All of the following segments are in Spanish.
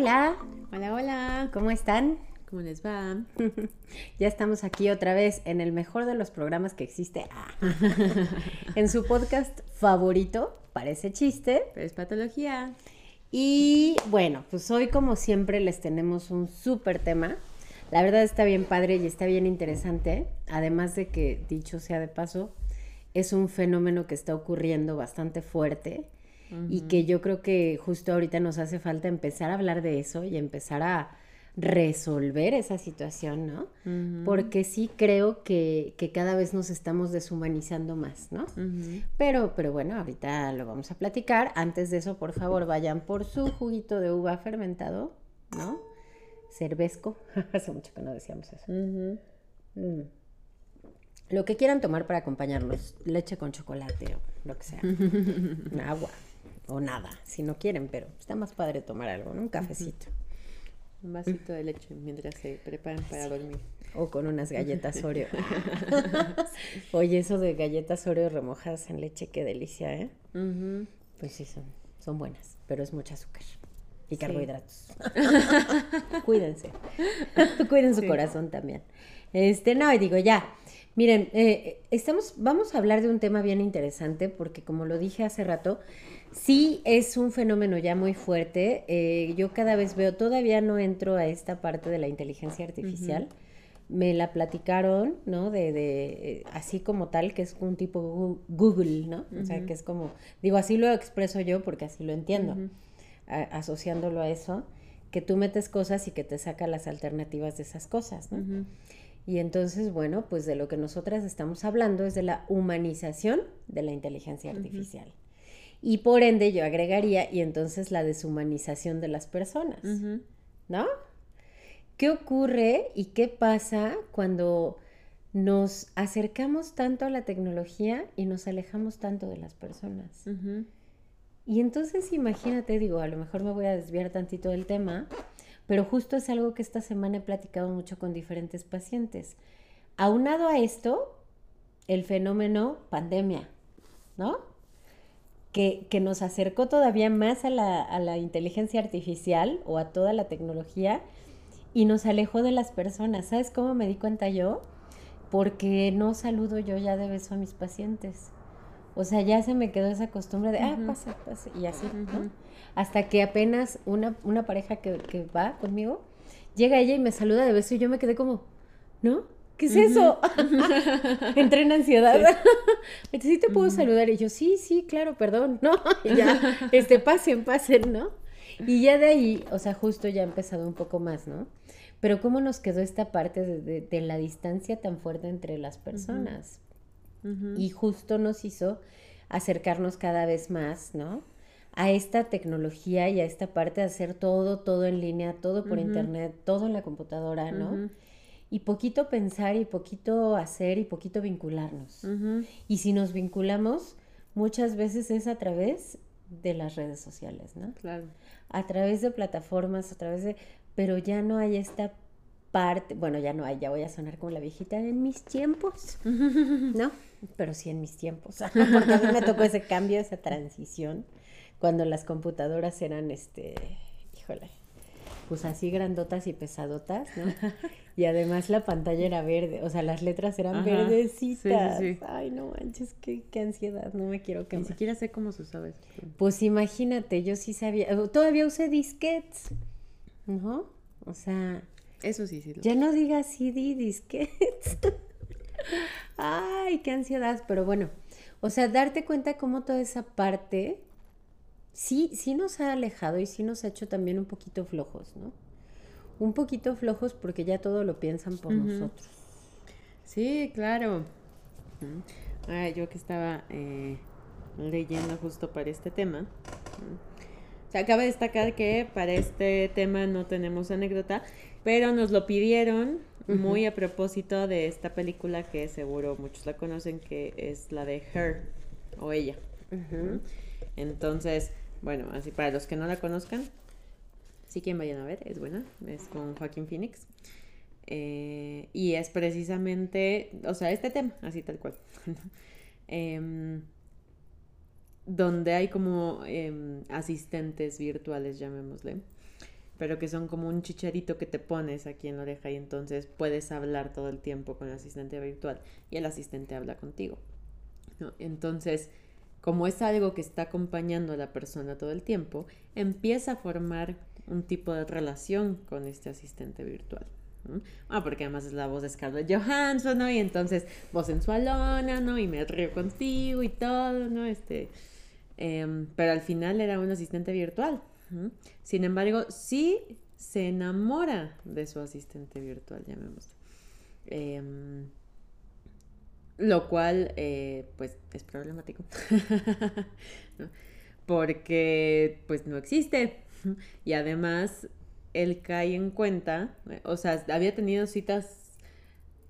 Hola, Hola, hola. ¿cómo están? ¿Cómo les va? Ya estamos aquí otra vez en el mejor de los programas que existe. Ah. en su podcast favorito, parece chiste. Pero es patología. Y bueno, pues hoy como siempre les tenemos un súper tema. La verdad está bien padre y está bien interesante. Además de que, dicho sea de paso, es un fenómeno que está ocurriendo bastante fuerte y que yo creo que justo ahorita nos hace falta empezar a hablar de eso y empezar a resolver esa situación, ¿no? Porque sí creo que, que cada vez nos estamos deshumanizando más, ¿no? Pero, pero bueno, ahorita lo vamos a platicar. Antes de eso, por favor, vayan por su juguito de uva fermentado, ¿no? Cervezco. Hace mucho que no decíamos eso. Mm. Lo que quieran tomar para acompañarlos, leche con chocolate o lo que sea. Agua o nada, si no quieren, pero está más padre tomar algo, ¿no? Un cafecito. Un vasito de leche mientras se preparan para dormir. O con unas galletas Oreo. Oye, eso de galletas Oreo remojadas en leche, qué delicia, ¿eh? Pues sí, son, son buenas, pero es mucho azúcar y Sí. carbohidratos. Cuídense. Cuiden su Sí. corazón también. Este, no, y digo ya. Miren, eh, estamos, vamos a hablar de un tema bien interesante porque como lo dije hace rato, sí es un fenómeno ya muy fuerte. Eh, yo cada vez veo, todavía no entro a esta parte de la inteligencia artificial. Me la platicaron, ¿no? De, de eh, así como tal, que es un tipo Google, ¿no? O sea, que es como, digo, así lo expreso yo porque así lo entiendo, a- asociándolo a eso, que tú metes cosas y que te saca las alternativas de esas cosas, ¿no? Ujú. Y entonces, bueno, pues de lo que nosotras estamos hablando es de la humanización de la inteligencia artificial. Y por ende yo agregaría, y entonces la deshumanización de las personas. ¿no? ¿Qué ocurre y qué pasa cuando nos acercamos tanto a la tecnología y nos alejamos tanto de las personas? Y entonces imagínate, digo, a lo mejor me voy a desviar tantito del tema, pero justo es algo que esta semana he platicado mucho con diferentes pacientes. Aunado a esto, el fenómeno pandemia, ¿no? Que, que nos acercó todavía más a la, a la inteligencia artificial o a toda la tecnología y nos alejó de las personas. ¿Sabes cómo me di cuenta yo? Porque no saludo yo ya de beso a mis pacientes. O sea, ya se me quedó esa costumbre de, ah, pasa, pasa, y así, ¿no? Hasta que apenas una, una pareja que, que va conmigo, llega ella y me saluda de beso y yo me quedé como, ¿no? ¿Qué es eso? Entré en ansiedad. Entonces, ¿sí te puedo saludar? Y yo, sí, sí, claro, perdón, ¿no? Y ya, este, pasen, pasen, ¿no? Y ya de ahí, o sea, justo ya ha empezado un poco más, ¿no? Pero ¿cómo nos quedó esta parte de, de- de la distancia tan fuerte entre las personas? Y justo nos hizo acercarnos cada vez más, ¿no? A esta tecnología y a esta parte de hacer todo, todo en línea, todo por internet, todo en la computadora, ¿no? Y poquito pensar y poquito hacer y poquito vincularnos. Y si nos vinculamos, muchas veces es a través de las redes sociales, ¿no? Claro. A través de plataformas, a través de... Pero ya no hay esta parte, bueno, ya no hay, ya voy a sonar como la viejita en mis tiempos. No, pero sí en mis tiempos, porque a mí me tocó ese cambio, esa transición, cuando las computadoras eran, este, híjole, pues así grandotas y pesadotas, ¿no? Y además la pantalla era verde, o sea, las letras eran Ajá, verdecitas. sí, sí, sí. Ay, no manches, qué, qué ansiedad, no me quiero Ni quemar. siquiera sé cómo se usaba eso. Pues imagínate, yo sí sabía, todavía usé disquetes, ¿no? O sea, Eso sí, sí. lo- ya no digas CD, disquetes. Ay, qué ansiedad, pero bueno, o sea, darte cuenta cómo toda esa parte sí, sí nos ha alejado y sí nos ha hecho también un poquito flojos, ¿no? Un poquito flojos porque ya todo lo piensan por nosotros. Sí, claro. Ah, yo que estaba eh, leyendo justo para este tema. Se acaba de destacar que para este tema no tenemos anécdota, pero nos lo pidieron muy a propósito de esta película que seguro muchos la conocen, que es la de Her o ella. Entonces, bueno, así para los que no la conozcan, sí que vayan a ver, es buena, es con Joaquín Phoenix. Eh, y es precisamente, o sea, este tema, así tal cual. Em, donde hay como em, asistentes virtuales, llamémosle, pero que son como un chicharito que te pones aquí en la oreja y entonces puedes hablar todo el tiempo con el asistente virtual y el asistente habla contigo. Entonces, como es algo que está acompañando a la persona todo el tiempo, empieza a formar un tipo de relación con este asistente virtual. Ah, porque además es la voz de Scarlett Johansson, ¿no? Y entonces voz sensualona, ¿no? Y me río contigo y todo, ¿no? Este, em, pero al final era un asistente virtual. Sin embargo, sí se enamora de su asistente virtual, llamémoslo. Em, lo cual, eh, pues, es problemático. Porque, pues, no existe. Y además, él cae en cuenta, o sea, había tenido citas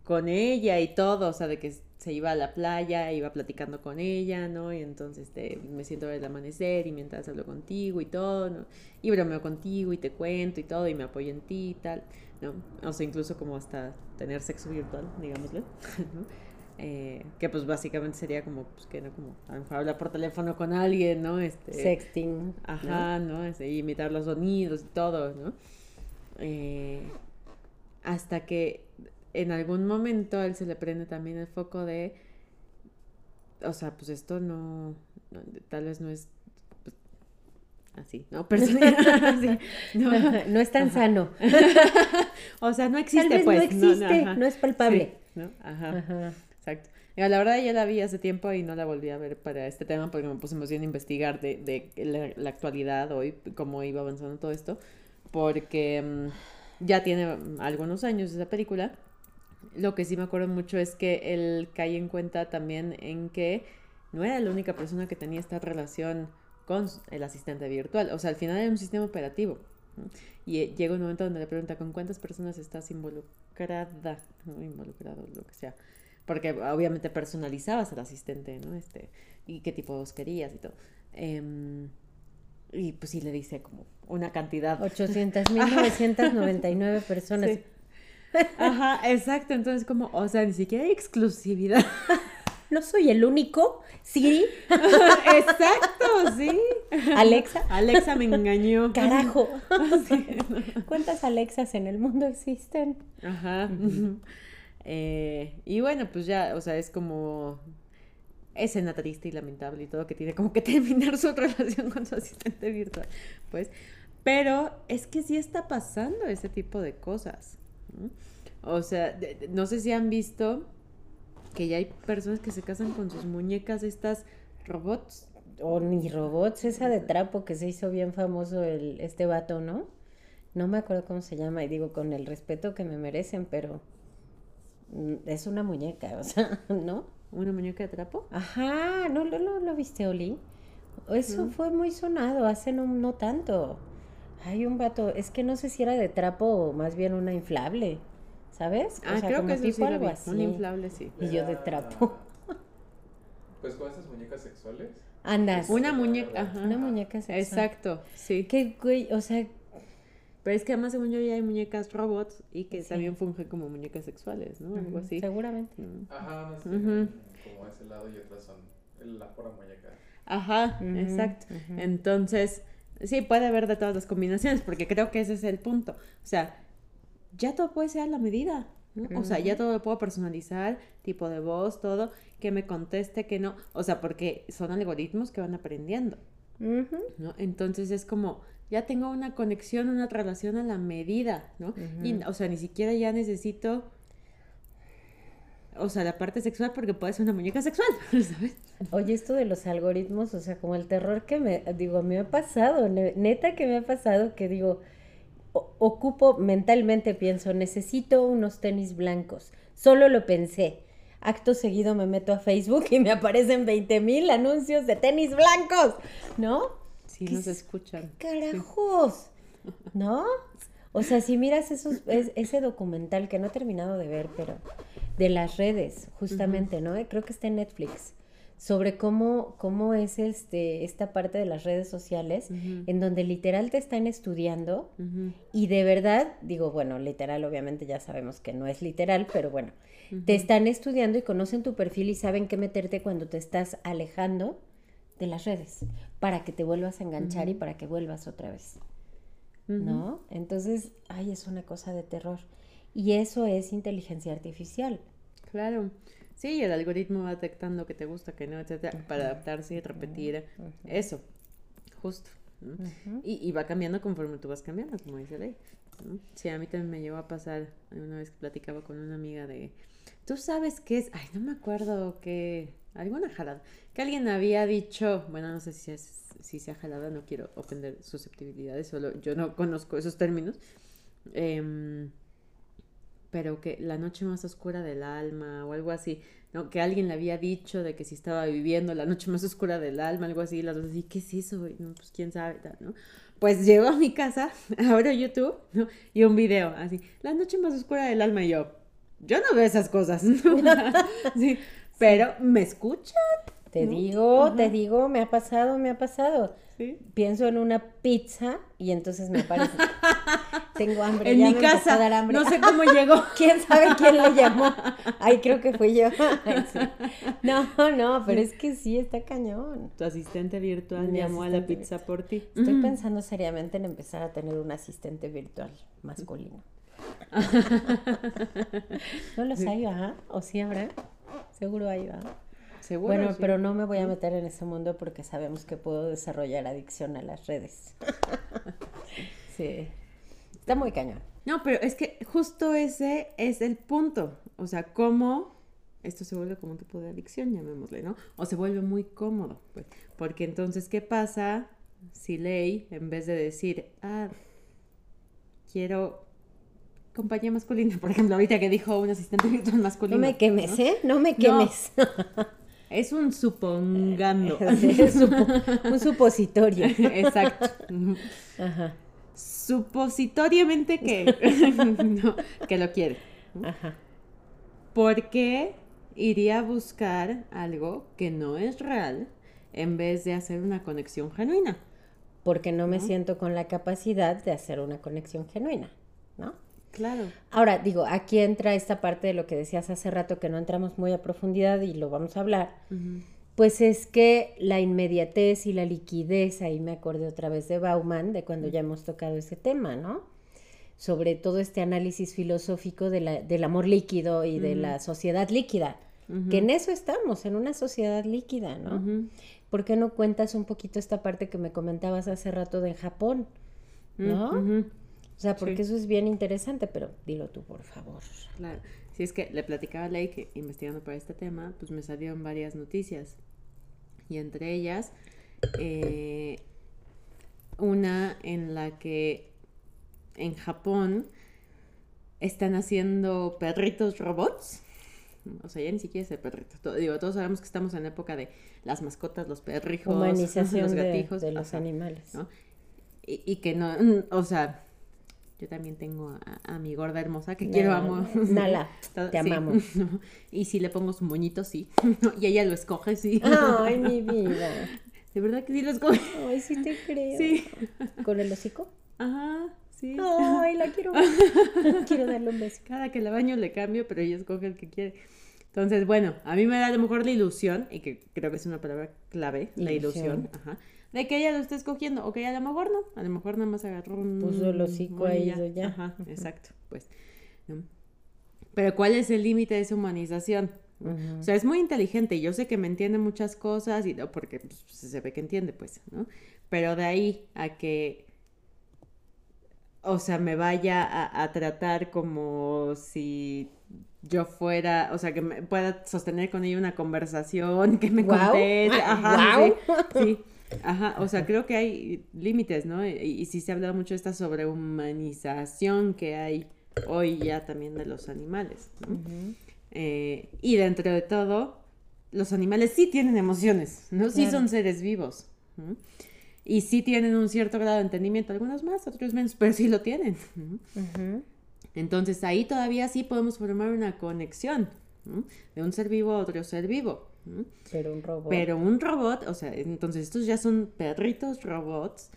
con ella y todo, o sea, de que se iba a la playa, iba platicando con ella, ¿no? Y entonces este, me siento a ver el amanecer y mientras hablo contigo y todo, ¿no? Y bromeo contigo y te cuento y todo y me apoyo en ti y tal, ¿no? O sea, incluso como hasta tener sexo virtual, digámosle, ¿no? Eh, que pues básicamente sería como, pues que no, como a lo mejor hablar por teléfono con alguien, ¿no? Este, Sexting. Ajá, ¿no? Este, imitar los sonidos y todo, ¿no? Eh, hasta que en algún momento a él se le prende también el foco de, o sea, pues esto no, tal vez no es pues, así, ¿no? no, es tan sano. o sea, no existe, pues. No existe, no, es palpable. ¿no? Ajá. Exacto. La verdad ya la vi hace tiempo y no la volví a ver para este tema porque me puse más bien a investigar de, de la, actualidad hoy, cómo iba avanzando todo esto, porque mm, ya tiene algunos años esa película lo que sí me acuerdo mucho es que él cae en cuenta también en que no era la única persona que tenía esta relación con el asistente virtual. O sea, al final era un sistema operativo. Y eh, llega un momento donde le pregunta con cuántas personas estás involucrada, ¿no? involucrado, lo que sea. Porque obviamente personalizabas al asistente, ¿no? Este, y qué tipo de voz querías y todo. Em, y pues sí le dice como una cantidad. 800.999 personas. Ajá, exacto. Entonces, como, o sea, ni siquiera hay exclusividad. No soy el único, sí. Exacto, sí. Alexa. Alexa me engañó. Carajo. ¿Cuántas Alexas en el mundo existen? Ajá. Eh, y bueno, pues ya, o sea, es como escena triste y lamentable y todo que tiene como que terminar su relación con su asistente virtual. Pues, pero es que sí está pasando ese tipo de cosas. O sea, no sé si han visto que ya hay personas que se casan con sus muñecas estas robots. O ni robots, esa de trapo que se hizo bien famoso el, este vato, ¿no? No me acuerdo cómo se llama y digo con el respeto que me merecen, pero es una muñeca, o sea, ¿no? ¿Una muñeca de trapo? Ajá, ¿no lo, lo, viste, Oli? Eso fue muy sonado, hace no, no tanto. Hay un vato, es que no sé si era de trapo o más bien una inflable, ¿sabes? Ah, creo que sí algo así. Un inflable, sí. Y yo de trapo. Pues con esas muñecas sexuales. Andas. Una muñeca, ajá. Una muñeca sexual. Exacto, sí. Qué güey, o sea. Pero es que además, según yo, ya hay muñecas robots y que también fungen como muñecas sexuales, ¿no? Algo así. Seguramente. Ajá, no sé. Como ese lado y otras son la pura muñeca. Ajá, exacto. Entonces Sí, puede haber de todas las combinaciones, porque creo que ese es el punto. O sea, ya todo puede ser a la medida. O sea, ya todo lo puedo personalizar, tipo de voz, todo, que me conteste, que no. O sea, porque son algoritmos que van aprendiendo. ¿no? Entonces es como, ya tengo una conexión, una relación a la medida, ¿no? Y, o sea, ni siquiera ya necesito o sea, la parte sexual porque puede ser una muñeca sexual, ¿sabes? Oye, esto de los algoritmos, o sea, como el terror que me, digo, me ha pasado, neta que me ha pasado, que digo, ocupo mentalmente, pienso, necesito unos tenis blancos, solo lo pensé. Acto seguido me meto a Facebook y me aparecen 20 mil anuncios de tenis blancos, ¿no? Sí, nos escuchan. ¡Carajos! ¿No? O sea, si miras esos, ese documental que no he terminado de ver, pero de las redes, justamente, ¿no? Creo que está en Netflix sobre cómo, cómo es este, esta parte de las redes sociales, en donde literal te están estudiando y de verdad, digo, bueno, literal obviamente ya sabemos que no es literal, pero bueno, te están estudiando y conocen tu perfil y saben qué meterte cuando te estás alejando de las redes, para que te vuelvas a enganchar y para que vuelvas otra vez. ¿no? Entonces, ay, es una cosa de terror. Y eso es inteligencia artificial. Claro. Sí, el algoritmo va detectando que te gusta, que no, etcétera, para adaptarse y repetir eso. Justo. y, y, va cambiando conforme tú vas cambiando, como dice Ley. Sí, a mí también me llevó a pasar una vez que platicaba con una amiga de, tú sabes qué es, ay, no me acuerdo qué, alguna jalada, que alguien había dicho, bueno, no sé si, es, si sea jalada, no quiero ofender susceptibilidades, solo yo no conozco esos términos, em, pero que la noche más oscura del alma o algo así, ¿no? Que alguien le había dicho de que si estaba viviendo la noche más oscura del alma, algo así, las dos así, ¿qué es eso? No, pues quién sabe, ¿no? Pues llego a mi casa, abro YouTube, ¿no? Y un video así, la noche más oscura del alma y yo, yo no veo esas cosas, sí, pero me escuchan. Te digo, te digo, me ha pasado, me ha pasado. Pienso en una pizza y entonces me parece. Tengo hambre. En mi casa. No sé cómo llegó. ¿Quién sabe quién le llamó? Ay, creo que fui yo. No, no, pero es que sí, está cañón. Tu asistente virtual llamó a la pizza por ti. Estoy mm. pensando seriamente en empezar a tener un asistente virtual masculino. no los hay, ¿ah? ¿O sí habrá? Seguro hay, ¿verdad? Seguro. Bueno, pero no me voy a meter en ese mundo porque sabemos que puedo desarrollar adicción a las redes. sí. Está muy cañón. No, pero es que justo ese es el punto. O sea, cómo esto se vuelve como un tipo de adicción, llamémosle, ¿no? O se vuelve muy cómodo. Pues, porque entonces, ¿qué pasa si Ley, en vez de decir, ah, quiero compañía masculina, por ejemplo, ahorita que dijo un asistente virtual masculino. No me quemes, ¿eh? No me quemes. es un supongando. un supositorio. Exacto. Ajá. Supositoriamente que, que lo quiere. Ajá. ¿Por qué iría a buscar algo que no es real en vez de hacer una conexión genuina? Porque no me siento con la capacidad de hacer una conexión genuina, ¿no? Claro. Ahora, digo, aquí entra esta parte de lo que decías hace rato que no entramos muy a profundidad y lo vamos a hablar. Pues es que la inmediatez y la liquidez, ahí me acordé otra vez de Bauman, de cuando ya hemos tocado ese tema, ¿no? Sobre todo este análisis filosófico de la, del amor líquido y de la sociedad líquida, que en eso estamos, en una sociedad líquida, ¿no? ¿Por qué no cuentas un poquito esta parte que me comentabas hace rato de Japón, ¿no? O sea, porque eso es bien interesante, pero dilo tú, por favor. Claro. Si es que le platicaba a Ley que investigando para este tema, pues me salieron varias noticias. Y entre ellas, eh, una en la que en Japón están haciendo perritos robots. O sea, ya ni siquiera es el perrito. digo, todos sabemos que estamos en época de las mascotas, los perrijos, los gatijos. De, los animales. ¿no? Y, y, que no, o sea, yo también tengo a, mi gorda hermosa que quiero, amo. Nala, te amamos. Y si le pongo su moñito, sí. y ella lo escoge, sí. Ay, mi vida. De verdad que sí lo escoge. Ay, sí te creo. Sí. ¿Con el hocico? Ajá, sí. Ay, la quiero. quiero darle un beso. Cada que la baño le cambio, pero ella escoge el que quiere. Entonces, bueno, a mí me da a lo mejor la ilusión, y que creo que es una palabra clave, la ilusión. Ajá de que ella lo esté escogiendo, o que a lo mejor no, a lo mejor nada más agarró un... Puso el hocico ahí ya. ya. Ajá, exacto, pues. Pero ¿cuál es el límite de esa humanización? O sea, es muy inteligente y yo sé que me entiende muchas cosas y no, porque pues, se ve que entiende, pues, ¿no? Pero de ahí a que, o sea, me vaya a, tratar como si yo fuera, o sea, que me pueda sostener con ella una conversación, que me conteste, ajá, sí. Ajá, o sea, creo que hay límites, ¿no? Y, sí se ha hablado mucho de esta sobrehumanización que hay hoy ya también de los animales, ¿no? Eh, y dentro de todo, los animales sí tienen emociones, ¿no? Sí son seres vivos. Y sí tienen un cierto grado de entendimiento, algunos más, otros menos, pero sí lo tienen. Entonces ahí todavía sí podemos formar una conexión de un ser vivo a otro ser vivo. Pero un robot. Pero un robot, o sea, entonces estos ya son perritos robots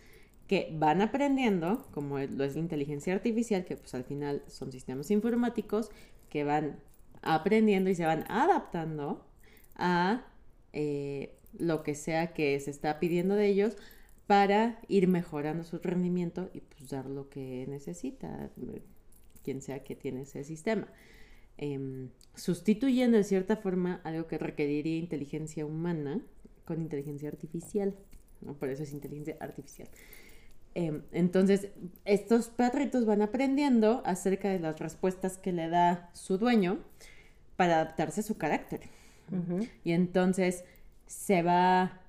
que van aprendiendo, como lo es la inteligencia artificial, que pues al final son sistemas informáticos que van aprendiendo y se van adaptando a eh, lo que sea que se está pidiendo de ellos para ir mejorando su rendimiento y pues dar lo que necesita, eh, quien sea que tiene ese sistema. Em, sustituyendo de cierta forma algo que requeriría inteligencia humana con inteligencia artificial. ¿no? Por eso es inteligencia artificial. Em, entonces, estos perritos van aprendiendo acerca de las respuestas que le da su dueño para adaptarse a su carácter. Y entonces se va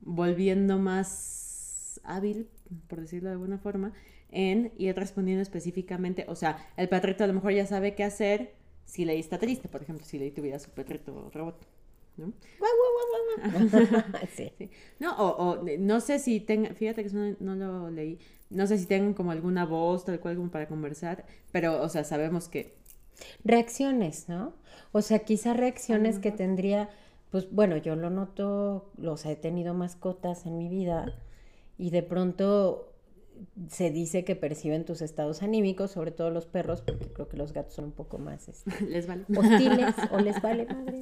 volviendo más hábil, por decirlo de alguna forma, en ir respondiendo específicamente. O sea, el perrito a lo mejor ya sabe qué hacer si Ley está triste, por ejemplo, si Ley tuviera su perrito robot. ¿no? sí. Sí. No, o, o, no sé si tengan, fíjate que eso no, no lo leí, no sé si tengan como alguna voz tal cual como para conversar, pero, o sea, sabemos que Reacciones, ¿no? O sea, quizá reacciones que tendría, pues bueno, yo lo noto, los he tenido mascotas en mi vida y de pronto se dice que perciben tus estados anímicos, sobre todo los perros, porque creo que los gatos son un poco más este, les vale. hostiles o les vale madre,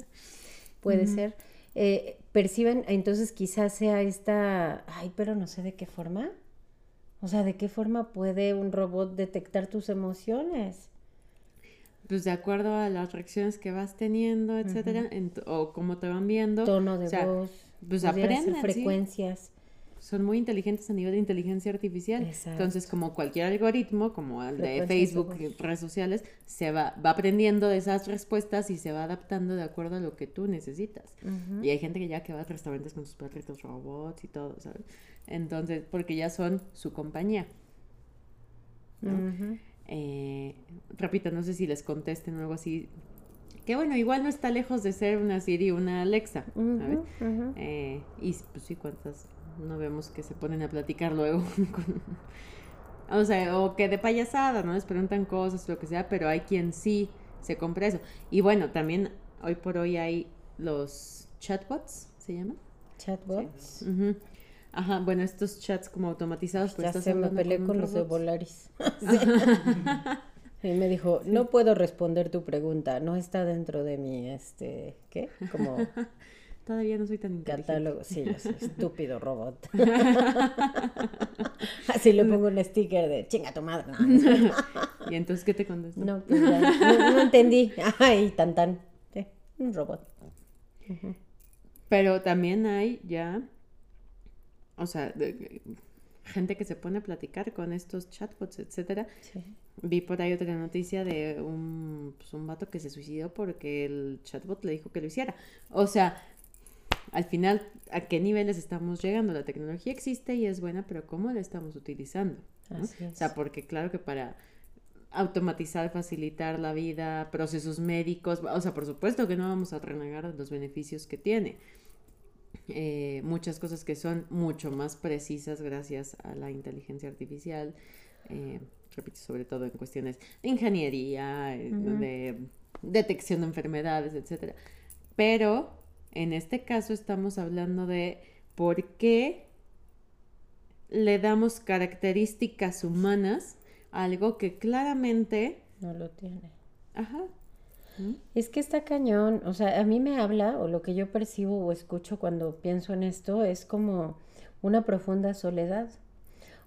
puede ser. Eh, perciben, entonces quizás sea esta, ay, pero no sé de qué forma. O sea, ¿de qué forma puede un robot detectar tus emociones? Pues de acuerdo a las reacciones que vas teniendo, etcétera, en o cómo te van viendo. Tono de o sea, voz, pues sí. Son muy inteligentes a nivel de inteligencia artificial. Exacto. Entonces, como cualquier algoritmo, como el de Facebook y redes sociales, se va, va aprendiendo de esas respuestas y se va adaptando de acuerdo a lo que tú necesitas. Y hay gente que ya que va a restaurantes con sus perritos robots y todo, ¿sabes? Entonces, porque ya son su compañía. ¿no? Ujú. Eh, repito, no sé si les contesten o algo así. Que bueno, igual no está lejos de ser una Siri una Alexa, ¿sabes? Eh, y pues sí, cuántas no vemos que se ponen a platicar luego. con- o sea, o que de payasada, ¿no? Les preguntan cosas, lo que sea, pero hay quien sí se compra eso. Y bueno, también hoy por hoy hay los chatbots, ¿se llaman? Chatbots. Ujú. Ajá, bueno, estos chats como automatizados, pues ya estás se me peleé con los de. Volaris. Sí. Y me dijo, no puedo responder tu pregunta, no está dentro de mi, este, ¿qué? Como Todavía no soy tan inteligente. catálogo. Sí, yo soy estúpido robot. Así le pongo un sticker de chinga tu madre. No, ¿Y entonces qué te contestó? no, pues ya, no, no entendí. Ay, tan tan. Sí, un robot. Pero también hay ya, o sea, de- gente que se pone a platicar con estos chatbots, etcétera. Sí. Vi por ahí otra noticia de un, pues, un vato que se suicidó porque el chatbot le dijo que lo hiciera. O sea, al final, ¿a qué niveles estamos llegando? La tecnología existe y es buena, pero ¿cómo la estamos utilizando? ¿no? Así O sea, porque claro que para automatizar, facilitar la vida, procesos médicos, o sea, por supuesto que no vamos a renegar los beneficios que tiene. Eh, muchas cosas que son mucho más precisas gracias a la inteligencia artificial, eh, repito, sobre todo en cuestiones de ingeniería, eh, de detección de enfermedades, etcétera. Pero en este caso estamos hablando de por qué le damos características humanas a algo que claramente, No lo tiene. ajá, ¿Mm? Es que está cañón, o sea, a mí me habla, o lo que yo percibo o escucho cuando pienso en esto, es como una profunda soledad.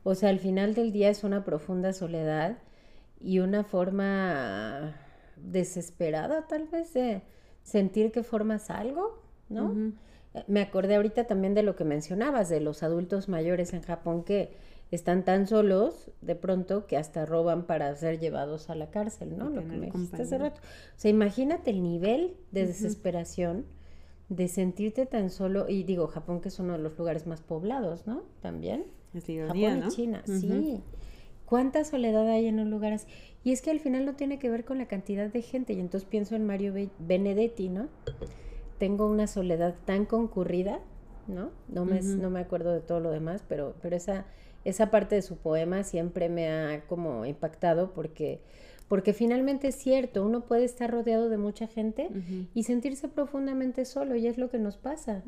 O sea, al final del día es una profunda soledad y una forma desesperada tal vez de sentir que formas algo, ¿no? Eh, Me acordé ahorita también de lo que mencionabas, de los adultos mayores en Japón que están tan solos de pronto que hasta roban para ser llevados a la cárcel, ¿no? Lo que me dijiste hace rato. O sea, imagínate el nivel de desesperación de sentirte tan solo, y digo, Japón que es uno de los lugares más poblados, ¿no? También. Es Japón ¿no? y China, sí. ¿Cuánta soledad hay en un lugar así? Y es que al final no tiene que ver con la cantidad de gente. Y entonces pienso en Mario Be- Benedetti, ¿no? Tengo una soledad tan concurrida, ¿no? No me, no me acuerdo de todo lo demás, pero, pero esa, esa parte de su poema siempre me ha como impactado porque, porque finalmente es cierto, uno puede estar rodeado de mucha gente y sentirse profundamente solo y es lo que nos pasa.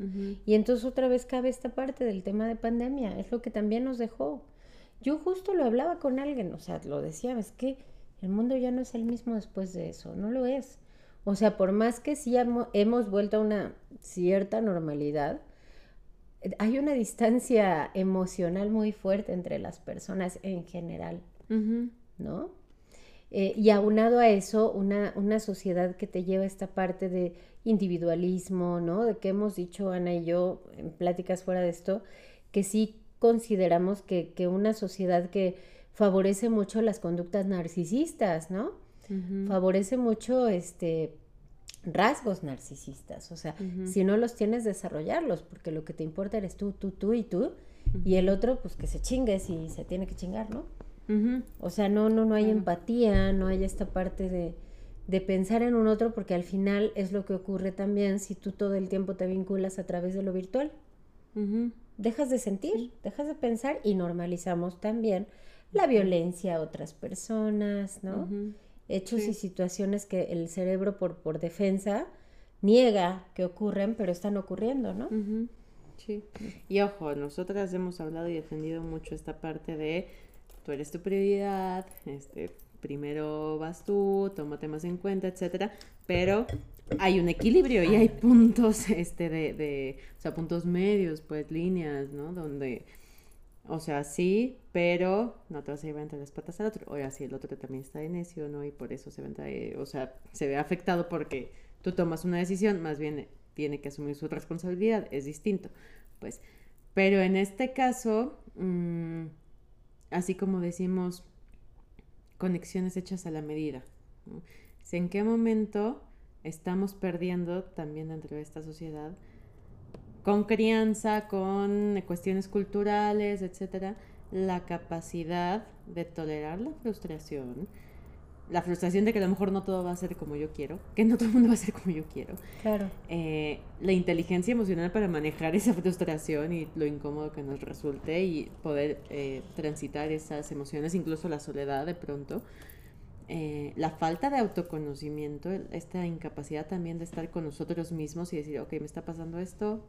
Y entonces otra vez cabe esta parte del tema de pandemia, es lo que también nos dejó. Yo justo lo hablaba con alguien, o sea, lo decía, es que el mundo ya no es el mismo después de eso, no lo es. O sea, por más que sí hemo- hemos vuelto a una cierta normalidad, hay una distancia emocional muy fuerte entre las personas en general, ¿no? Eh, y aunado a eso, una, una sociedad que te lleva a esta parte de individualismo, ¿no? De que hemos dicho Ana y yo en pláticas fuera de esto, que sí consideramos que, que una sociedad que favorece mucho las conductas narcisistas, ¿no? Favorece mucho este rasgos narcisistas, o sea, si no los tienes desarrollarlos, porque lo que te importa eres tú, tú, tú y tú, y el otro pues que se chingue si se tiene que chingar, ¿no? O sea, no, no, no hay empatía, no hay esta parte de, de pensar en un otro, porque al final es lo que ocurre también si tú todo el tiempo te vinculas a través de lo virtual. Dejas de sentir, dejas de pensar y normalizamos también la violencia a otras personas, ¿no? Hechos y situaciones que el cerebro por, por defensa niega que ocurren, pero están ocurriendo, ¿no? Sí. Y ojo, nosotras hemos hablado y defendido mucho esta parte de tú eres tu prioridad, este, primero vas tú, tómate más en cuenta, etcétera, pero hay un equilibrio y hay puntos, este, de, de, o sea, puntos medios, pues, líneas, ¿no? Donde, o sea, sí, pero no te vas a llevar entre las patas al otro, o así el otro también está de necio, ¿no? Y por eso se ve, o sea, se ve afectado porque tú tomas una decisión, más bien tiene que asumir su responsabilidad, es distinto, pues, pero en este caso, mmm, así como decimos, conexiones hechas a la medida. ¿En qué momento estamos perdiendo también dentro de esta sociedad, con crianza, con cuestiones culturales, etcétera, la capacidad de tolerar la frustración, la frustración de que a lo mejor no todo va a ser como yo quiero, que no todo el mundo va a ser como yo quiero. Claro. Eh, la inteligencia emocional para manejar esa frustración y lo incómodo que nos resulte y poder eh, transitar esas emociones, incluso la soledad de pronto. Eh, la falta de autoconocimiento, esta incapacidad también de estar con nosotros mismos y decir, ok, me está pasando esto,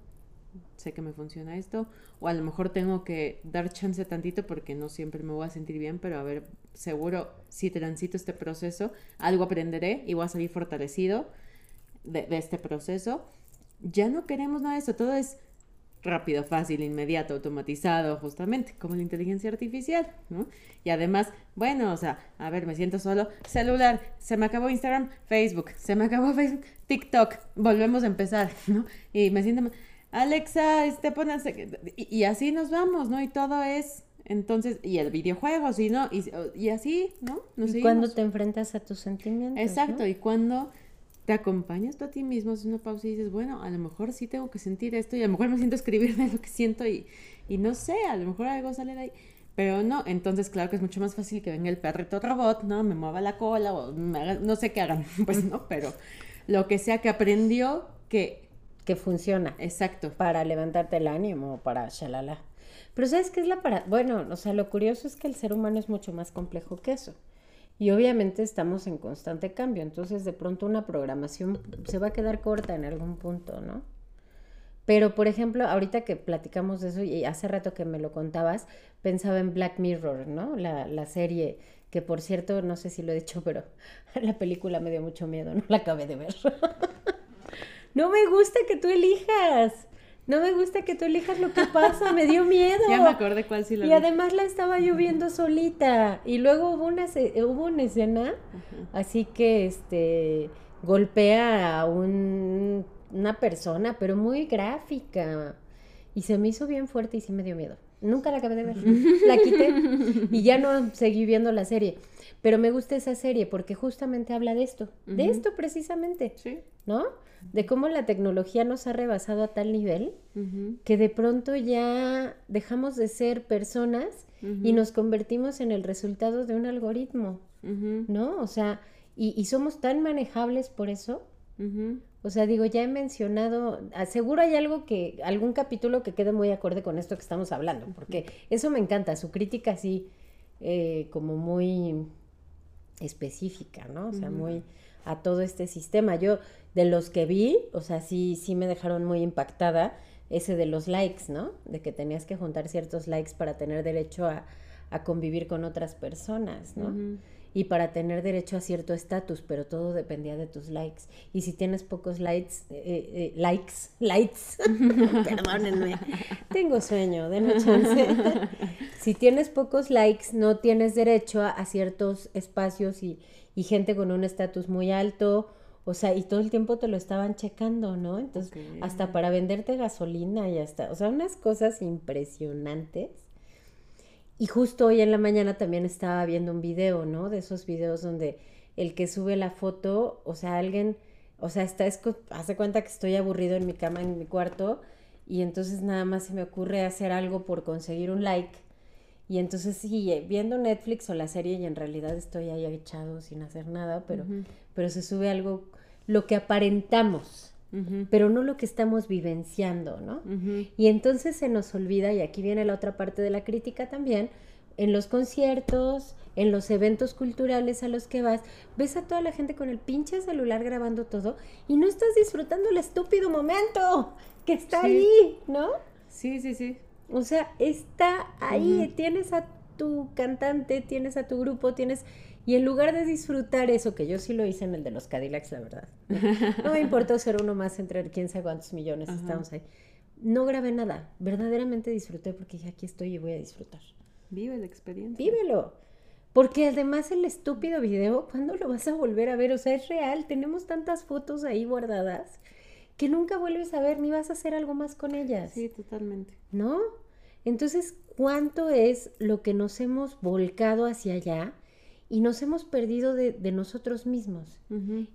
sé que me funciona esto, o a lo mejor tengo que dar chance tantito porque no siempre me voy a sentir bien, pero a ver, seguro si transito este proceso, algo aprenderé y voy a salir fortalecido de, este proceso. Ya no queremos nada de eso, todo es rápido, fácil, inmediato, automatizado, justamente, como la inteligencia artificial, ¿no? Y además, bueno, o sea, a ver, me siento solo, celular, se me acabó Instagram, Facebook, se me acabó Facebook, TikTok, volvemos a empezar, ¿no? Y me siento Alexa, este, pónganse, y, y, así nos vamos, ¿no? Y todo es, entonces, y el videojuego, ¿sí, no? Y, y así, ¿no? Nos y cuando te enfrentas a tus sentimientos. Exacto, y cuando te acompañas tú a ti mismo, haces una pausa y dices, bueno, a lo mejor sí tengo que sentir esto, y a lo mejor me siento escribir de lo que siento, y, y no sé, a lo mejor algo sale de ahí. Pero no, entonces claro que es mucho más fácil que venga el perrito robot, ¿no? Me mueva la cola o no sé qué hagan, pues no, pero lo que sea que aprendió que que funciona. Exacto. Para levantarte el ánimo, para shalala. Pero ¿sabes qué es la para...? Bueno, o sea, lo curioso es que el ser humano es mucho más complejo que eso. Y obviamente estamos en constante cambio, entonces de pronto una programación se va a quedar corta en algún punto, ¿no? Pero, por ejemplo, ahorita que platicamos de eso y hace rato que me lo contabas, pensaba en Black Mirror, ¿no? La, la serie, que por cierto, no sé si lo he dicho, pero la película me dio mucho miedo, no la acabé de ver. no me gusta que tú elijas. No me gusta que tú elijas lo que pasa, me dio miedo. Ya me acordé cuál sí lo Y además la estaba lloviendo solita. Y luego hubo una, hubo una escena, así que este golpea a un, una persona, pero muy gráfica. Y se me hizo bien fuerte y sí me dio miedo. Nunca la acabé de ver. La quité y ya no seguí viendo la serie. Pero me gusta esa serie porque justamente habla de esto, de esto precisamente. Sí. ¿No? de cómo la tecnología nos ha rebasado a tal nivel que de pronto ya dejamos de ser personas y nos convertimos en el resultado de un algoritmo, ¿no? O sea, y, somos tan manejables por eso. O sea, digo, ya he mencionado, seguro hay algo que, algún capítulo que quede muy acorde con esto que estamos hablando, porque eso me encanta, su crítica así, eh, como muy específica, ¿no? O sea, muy a todo este sistema. Yo, de los que vi, o sea, sí, sí me dejaron muy impactada ese de los likes, ¿no? De que tenías que juntar ciertos likes para tener derecho a, convivir con otras personas, ¿no? Y para tener derecho a cierto estatus, pero todo dependía de tus likes. Y si tienes pocos likes, eh, eh, likes, likes, perdónenme, tengo sueño, denme chance. si tienes pocos likes, no tienes derecho a, a ciertos espacios y, y gente con un estatus muy alto. O sea, y todo el tiempo te lo estaban checando, ¿no? Entonces, hasta para venderte gasolina y hasta, o sea, unas cosas impresionantes. Y justo hoy en la mañana también estaba viendo un video, ¿no? De esos videos donde el que sube la foto, o sea, alguien, o sea, está, hace cuenta que estoy aburrido en mi cama, en mi cuarto, y entonces nada más se me ocurre hacer algo por conseguir un like. Y entonces sí, eh, viendo Netflix o la serie y en realidad estoy ahí echado sin hacer nada, pero, pero se sube algo, lo que aparentamos, Pero no lo que estamos vivenciando, ¿no? Y entonces se nos olvida, y aquí viene la otra parte de la crítica también, en los conciertos, en los eventos culturales a los que vas, ves a toda la gente con el pinche celular grabando todo y no estás disfrutando el estúpido momento que está Sí. ahí, ¿no? Sí, sí, sí. O sea, está ahí, tienes a tu cantante, tienes a tu grupo, tienes... Y en lugar de disfrutar eso, que yo sí lo hice en el de los Cadillacs, la verdad. No me importó ser uno más entre quién sabe cuántos millones Ajá. estamos ahí. No grabé nada, verdaderamente disfruté porque dije, aquí estoy y voy a disfrutar. Vive la experiencia. Vívelo. Porque además el estúpido video, ¿cuándo lo vas a volver a ver? O sea, es real, tenemos tantas fotos ahí guardadas que nunca vuelves a ver ni vas a hacer algo más con ellas. Sí, totalmente. ¿no? Entonces, ¿cuánto es lo que nos hemos volcado hacia allá y nos hemos perdido de, de nosotros mismos?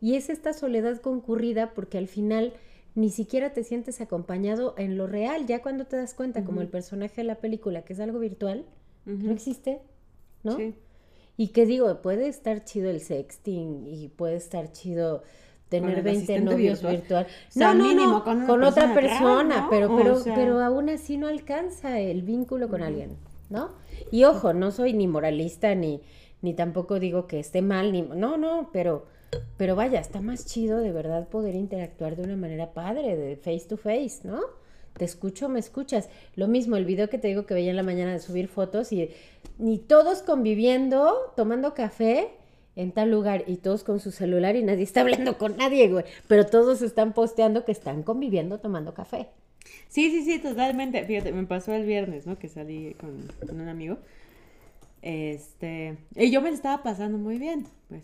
Y es esta soledad concurrida porque al final ni siquiera te sientes acompañado en lo real, ya cuando te das cuenta, como el personaje de la película, que es algo virtual, no existe, ¿no? Sí. Y que digo, puede estar chido el sexting y puede estar chido tener el 20 asistente novios virtual. virtual. O sea, no, no, mínimo no, con con, otra persona real, persona, ¿no? pero, O pero, sea- pero aún así no alcanza el vínculo con alguien, ¿no? Y ojo, no soy ni moralista ni, ni tampoco digo que esté mal, ni no, no, pero, pero vaya, está más chido de verdad poder interactuar de una manera padre, de face to face, ¿no? Te escucho, me escuchas. Lo mismo, el video que te digo que veía en la mañana de subir fotos y ni todos conviviendo, tomando café en tal lugar y todos con su celular y nadie está hablando con nadie, güey. Pero todos están posteando que están conviviendo tomando café. Sí, sí, sí, totalmente. Fíjate, me pasó el viernes, ¿no? Que salí con, con un amigo. Este. Y yo me lo estaba pasando muy bien, pues.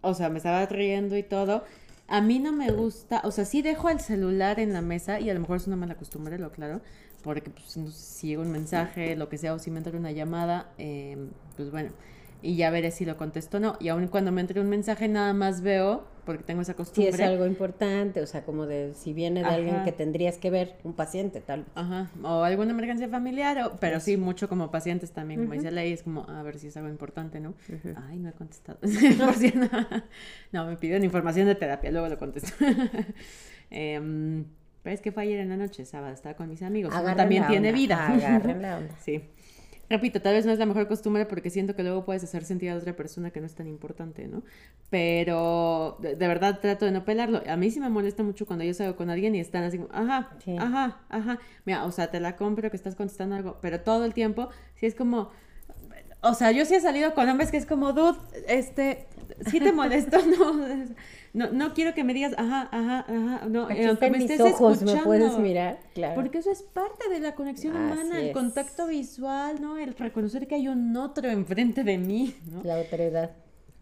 O sea, me estaba riendo y todo. A mí no me gusta, o sea, sí dejo el celular en la mesa y a lo mejor es una mala costumbre, lo claro, porque pues, no sé, si llega un mensaje, lo que sea, o si me entra una llamada, eh, pues bueno, y ya veré si lo contesto o no. Y aun cuando me entre un mensaje, nada más veo, porque tengo esa Si costumbre. es algo importante, o sea, como de si viene de alguien que tendrías que ver, un paciente tal. Ajá, o alguna emergencia familiar, o- pero sí, mucho como pacientes también, como dice Ley, es como, a ver si es algo importante, ¿no? Ay, no he contestado. Por si no. no, me pidieron información de terapia, luego lo contesto. Em, pero es que fue ayer en la noche, sábado, estaba con mis amigos, también la tiene onda, vida. Agarren la onda. Sí. Repito, tal vez no es la mejor costumbre porque siento que luego puedes hacer sentir a otra persona que no es tan importante, ¿no? Pero de, de verdad trato de no pelarlo. A mí sí me molesta mucho cuando yo salgo con alguien y están así como, ajá, Sí. ajá, ajá. Mira, o sea, te la compro que estás contestando algo, pero todo el tiempo sí es como, o sea, yo sí he salido con hombres que es como, dude, este, sí te molesto, no, no, no quiero que me digas, ajá, ajá, ajá, no, Aquí eh, aunque están me mis estés ojos, me puedes escuchando. mirar, claro. Porque eso es parte de la conexión Así humana, el contacto visual, ¿no? El reconocer que hay un otro enfrente de mí, ¿no? La autoridad.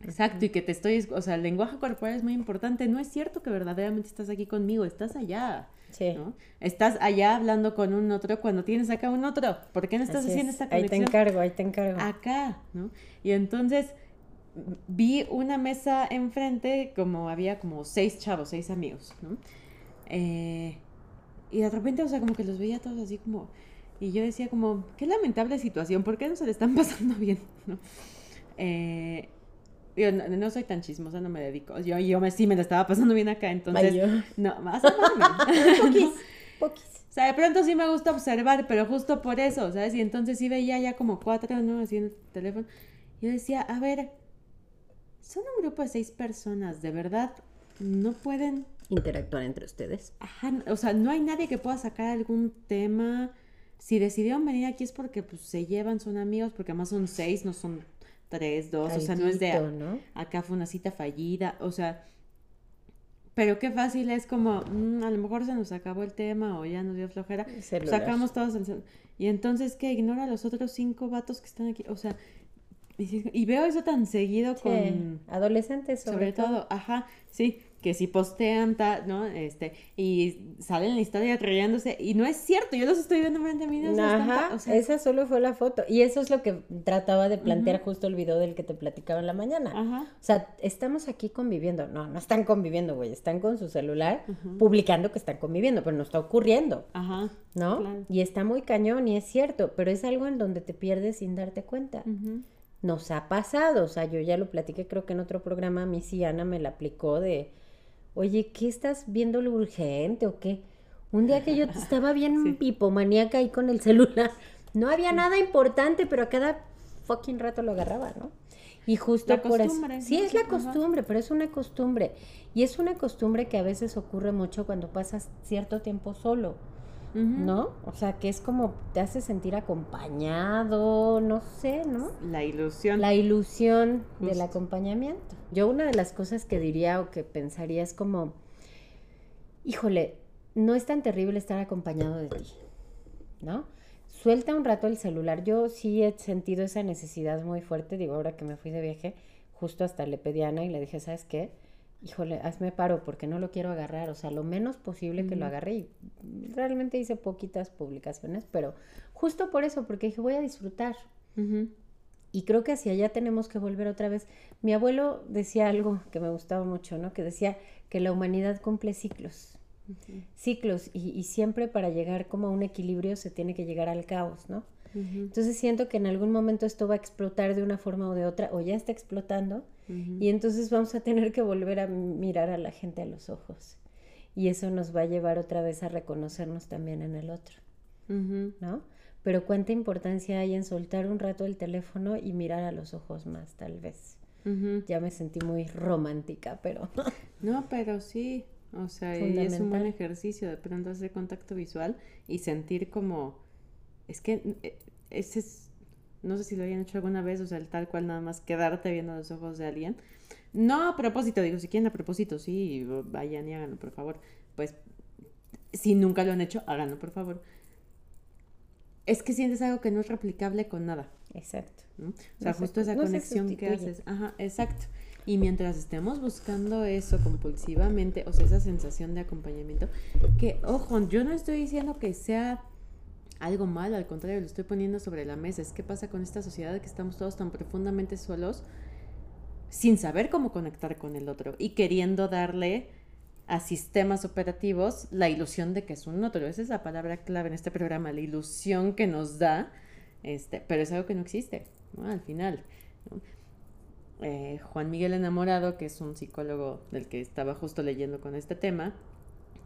Exacto, y que te estoy, o sea, el lenguaje corporal es muy importante. No es cierto que verdaderamente estás aquí conmigo, estás allá, Sí. ¿no? Estás allá hablando con un otro cuando tienes acá un otro. ¿Por qué no estás Así haciendo es. esta Ahí te conexión? encargo, ahí te encargo. acá, ¿no? Y entonces vi una mesa enfrente, como había como seis chavos, seis amigos, ¿no? Eh, y de repente, o sea, como que los veía todos así como... Y yo decía como, qué lamentable situación, ¿por qué no se le están pasando bien? ¿no? Eh, digo, no, no soy tan chismosa, no me dedico. Yo, yo me, sí me la estaba pasando bien acá, entonces... Yo. No, más o menos. Poquis, poquis. O sea, de pronto sí me gusta observar, pero justo por eso, ¿sabes? Y entonces sí veía ya como cuatro, ¿no? Así en el teléfono. Yo decía, a ver, son un grupo de seis personas, ¿de verdad no pueden? Interactuar entre ustedes. Ajá, o sea, no hay nadie que pueda sacar algún tema, si decidieron venir aquí es porque pues, se llevan, son amigos, porque además son seis, no son tres, dos, o sea, no es de acá fue una cita fallida, o sea, pero qué fácil es como, mm, a lo mejor se nos acabó el tema o ya nos dio flojera, Celular. sacamos todos el y entonces que ignora a los otros cinco vatos que están aquí, o sea, y, veo eso tan seguido Sí, con, adolescentes sobre, sobre todo, ajá, sí, que si postean, ta- ¿no? Este, y salen en la historia trayéndose, y no es cierto, yo los estoy viendo frente a mí, no Ajá, o sea, esa solo fue la foto. Y eso es lo que trataba de plantear justo el video del que te platicaba en la mañana. ajá, O sea, estamos aquí conviviendo. No, no están conviviendo, güey. Están con su celular publicando que están conviviendo, pero no está ocurriendo, ajá, ¿no? Claro. Y está muy cañón y es cierto, pero es algo en donde te pierdes sin darte cuenta. ujú, Nos ha pasado, o sea, yo ya lo platiqué creo que en otro programa, a mí sí Ana me la aplicó de, oye, ¿qué estás viendo lo urgente o qué? Un día que yo estaba bien Sí. pipomaníaca ahí con el celular, no había nada importante, pero a cada fucking rato lo agarraba, ¿no? Y justo La por eso. Sí, es la costumbre, pero es una costumbre. Y es una costumbre que a veces ocurre mucho cuando pasas cierto tiempo solo. ¿No? O sea, que es como te hace sentir acompañado, no sé, ¿no? La ilusión. La ilusión del acompañamiento. Yo una de las cosas que diría o que pensaría es como, híjole, no es tan terrible estar acompañado de ti, ¿no? Suelta un rato el celular. Yo sí he sentido esa necesidad muy fuerte. Digo, ahora que me fui de viaje, justo hasta le pedí a Ana y le dije, ¿sabes qué? Híjole, hazme paro porque no lo quiero agarrar. O sea, lo menos posible que lo agarre. Y realmente hice poquitas publicaciones, pero justo por eso, porque dije, voy a disfrutar. Y creo que hacia allá tenemos que volver otra vez. Mi abuelo decía algo que me gustaba mucho, ¿no? Que decía que la humanidad cumple ciclos. Ciclos. Y, y siempre para llegar como a un equilibrio se tiene que llegar al caos, ¿no? Ujú. Entonces siento que en algún momento esto va a explotar de una forma o de otra, o ya está explotando, Y entonces vamos a tener que volver a mirar a la gente a los ojos. Y eso nos va a llevar otra vez a reconocernos también en el otro. ¿no? Pero cuánta importancia hay en soltar un rato el teléfono y mirar a los ojos más, tal vez. Ya me sentí muy romántica, pero No, pero sí, o sea, y es un buen ejercicio de pronto hacer contacto visual y sentir como, es que eh, ese es, no sé si lo hayan hecho alguna vez, o sea, el tal cual nada más quedarte viendo los ojos de alguien. No a propósito, digo, si quieren a propósito, sí, vayan y háganlo, por favor. Pues, si nunca lo han hecho, háganlo, por favor. Es que sientes algo que no es replicable con nada. exacto. ¿no? O sea, se justo esa no conexión que haces. Ajá, exacto. Y mientras estemos buscando eso compulsivamente, o sea, esa sensación de acompañamiento, que, ojo, yo no estoy diciendo que sea algo malo, al contrario, lo estoy poniendo sobre la mesa. Es que pasa con esta sociedad que estamos todos tan profundamente solos sin saber cómo conectar con el otro y queriendo darle a sistemas operativos la ilusión de que es un otro. Esa es la palabra clave en este programa, la ilusión que nos da, este, pero es algo que no existe. Al final. Eh, Juan Miguel Enamorado, que es un psicólogo del que estaba justo leyendo con este tema,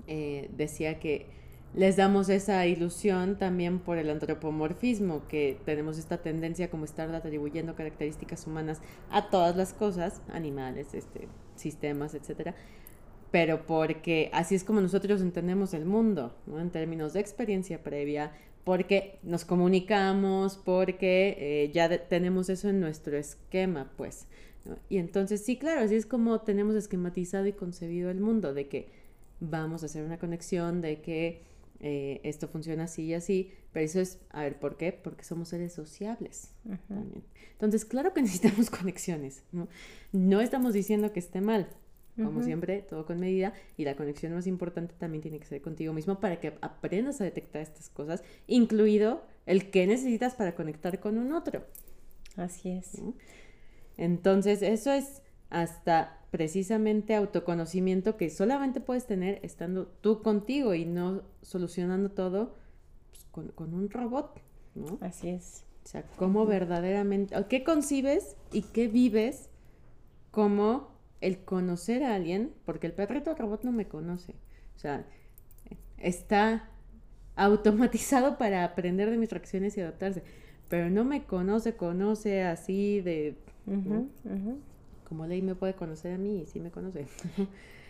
eh, decía que les damos esa ilusión también por el antropomorfismo, que tenemos esta tendencia como estar atribuyendo características humanas a todas las cosas, animales, este, sistemas, etcétera, pero porque así es como nosotros entendemos el mundo. En términos de experiencia previa, porque nos comunicamos, porque eh, ya tenemos eso en nuestro esquema, pues. ¿no? Y entonces, sí, claro, así es como tenemos esquematizado y concebido el mundo, de que vamos a hacer una conexión, de que eh, esto funciona así y así, pero eso es, a ver, ¿por qué? Porque somos seres sociables también. Entonces, claro que necesitamos conexiones, ¿no? No estamos diciendo que esté mal, como siempre, todo con medida, y la conexión más importante también tiene que ser contigo mismo para que aprendas a detectar estas cosas, incluido el que necesitas para conectar con un otro. Así es. ¿no? Entonces, eso es hasta precisamente autoconocimiento que solamente puedes tener estando tú contigo y no solucionando todo pues, con, con un robot, ¿no? Así es. O sea, cómo verdaderamente, o qué concibes y qué vives como el conocer a alguien, porque el perrito robot no me conoce. O sea, está automatizado para aprender de mis reacciones y adaptarse, pero no me conoce, conoce así de. Como ley me puede conocer a mí y sí me conoce.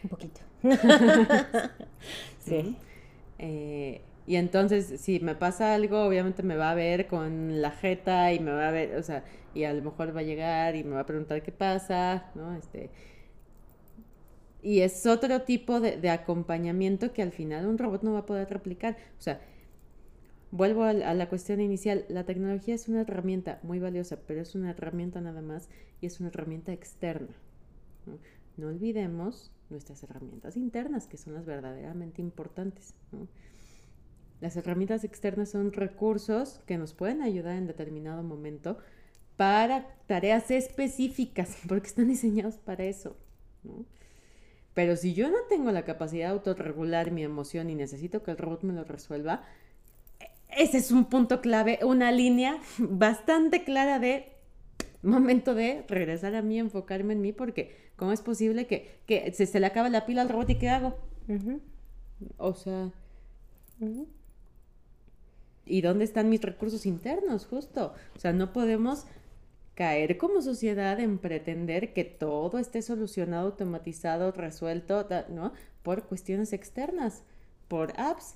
Un poquito. sí. Eh, Y entonces, si me pasa algo, obviamente me va a ver con la jeta y me va a ver, o sea, y a lo mejor va a llegar y me va a preguntar qué pasa, ¿no? Este, y es otro tipo de, de acompañamiento que al final un robot no va a poder replicar. O sea, vuelvo a, la cuestión inicial, la tecnología es una herramienta muy valiosa, pero es una herramienta nada más y es una herramienta externa. ¿no? No olvidemos nuestras herramientas internas, que son las verdaderamente importantes. ¿no? Las herramientas externas son recursos que nos pueden ayudar en determinado momento para tareas específicas, porque están diseñados para eso. ¿no? Pero si yo no tengo la capacidad de autorregular mi emoción y necesito que el robot me lo resuelva, ese es un punto clave, una línea bastante clara de momento de regresar a mí, enfocarme en mí, porque ¿cómo es posible que, que se, se le acabe la pila al robot y qué hago? O sea. ¿y dónde están mis recursos internos? Justo. O sea, no podemos caer como sociedad en pretender que todo esté solucionado, automatizado, resuelto, ¿no? Por cuestiones externas, por apps.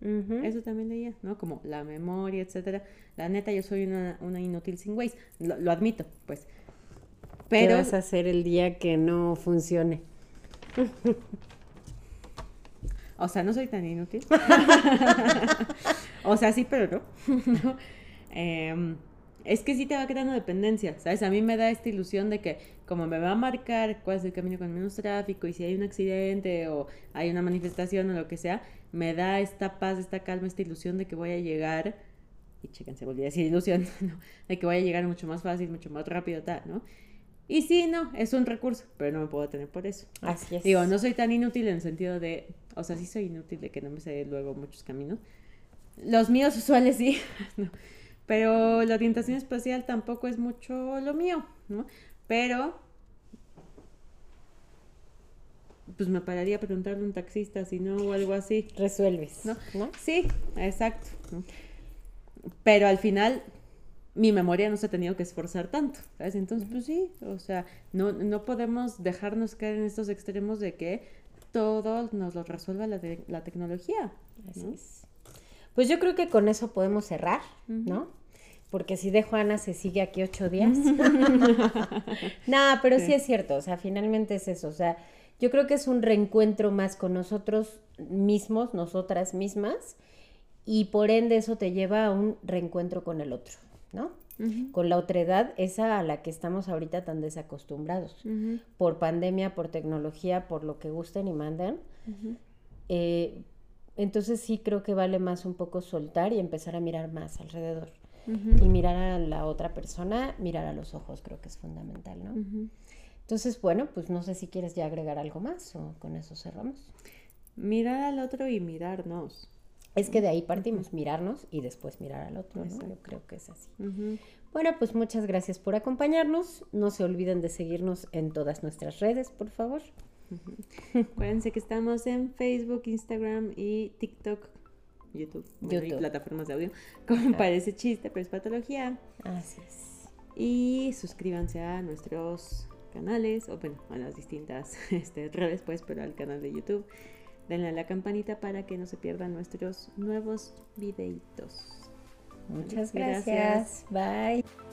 Eso también leía, ¿no? Como la memoria, etcétera. La neta, yo soy una, una inútil sin Waze. Lo, lo admito, pues. ¿Qué Pero, vas a hacer el día que no funcione? o sea, no soy tan inútil. o sea, sí, pero no. ¿No? Es que sí te va creando dependencia, ¿sabes? A mí me da esta ilusión de que como me va a marcar cuál es el camino con menos tráfico y si hay un accidente o hay una manifestación o lo que sea, me da esta paz, esta calma, esta ilusión de que voy a llegar, y chéquense, volví a decir ilusión, ¿no? de que voy a llegar mucho más fácil, mucho más rápido, tal, ¿no? Y sí, no, es un recurso, pero no me puedo tener por eso. Así es. Digo, no soy tan inútil en el sentido de, o sea, sí soy inútil de que no me sé luego muchos caminos. Los míos usuales sí, no. Pero la orientación espacial tampoco es mucho lo mío, ¿no? Pero, pues me pararía a preguntarle a un taxista si no o algo así. Resuelves, ¿No? ¿no? Sí, exacto. ¿no? Pero al final mi memoria no se ha tenido que esforzar tanto, ¿sabes? Entonces, pues sí, o sea, no, no podemos dejarnos caer en estos extremos de que todo nos lo resuelva la, tecnología. Así. Pues yo creo que con eso podemos cerrar. ¿no? Porque si dejo a Ana se sigue aquí ocho días. Nada, pero sí. Sí. es cierto, o sea, finalmente es eso, o sea, yo creo que es un reencuentro más con nosotros mismos, nosotras mismas, y por ende eso te lleva a un reencuentro con el otro, ¿no? Con la otredad, esa a la que estamos ahorita tan desacostumbrados, por pandemia, por tecnología, por lo que gusten y mandan. ujú. Eh, entonces sí creo que vale más un poco soltar y empezar a mirar más alrededor. Y mirar a la otra persona, mirar a los ojos, creo que es fundamental, ¿no? Entonces, bueno, pues no sé si quieres ya agregar algo más o con eso cerramos. Mirar al otro y mirarnos. Es que de ahí partimos, mirarnos y después mirar al otro, ¿no? Yo creo que es así. Bueno, pues muchas gracias por acompañarnos. No se olviden de seguirnos en todas nuestras redes, por favor. Acuérdense que estamos en Facebook, Instagram y TikTok, YouTube, bueno, y YouTube. plataformas de audio. Como parece chiste, pero es patología. Así es. Y suscríbanse a nuestros canales, o bueno, a las distintas este, redes, pues, pero al canal de YouTube. Denle a la campanita para que no se pierdan nuestros nuevos videitos. Muchas Gracias. gracias. Bye.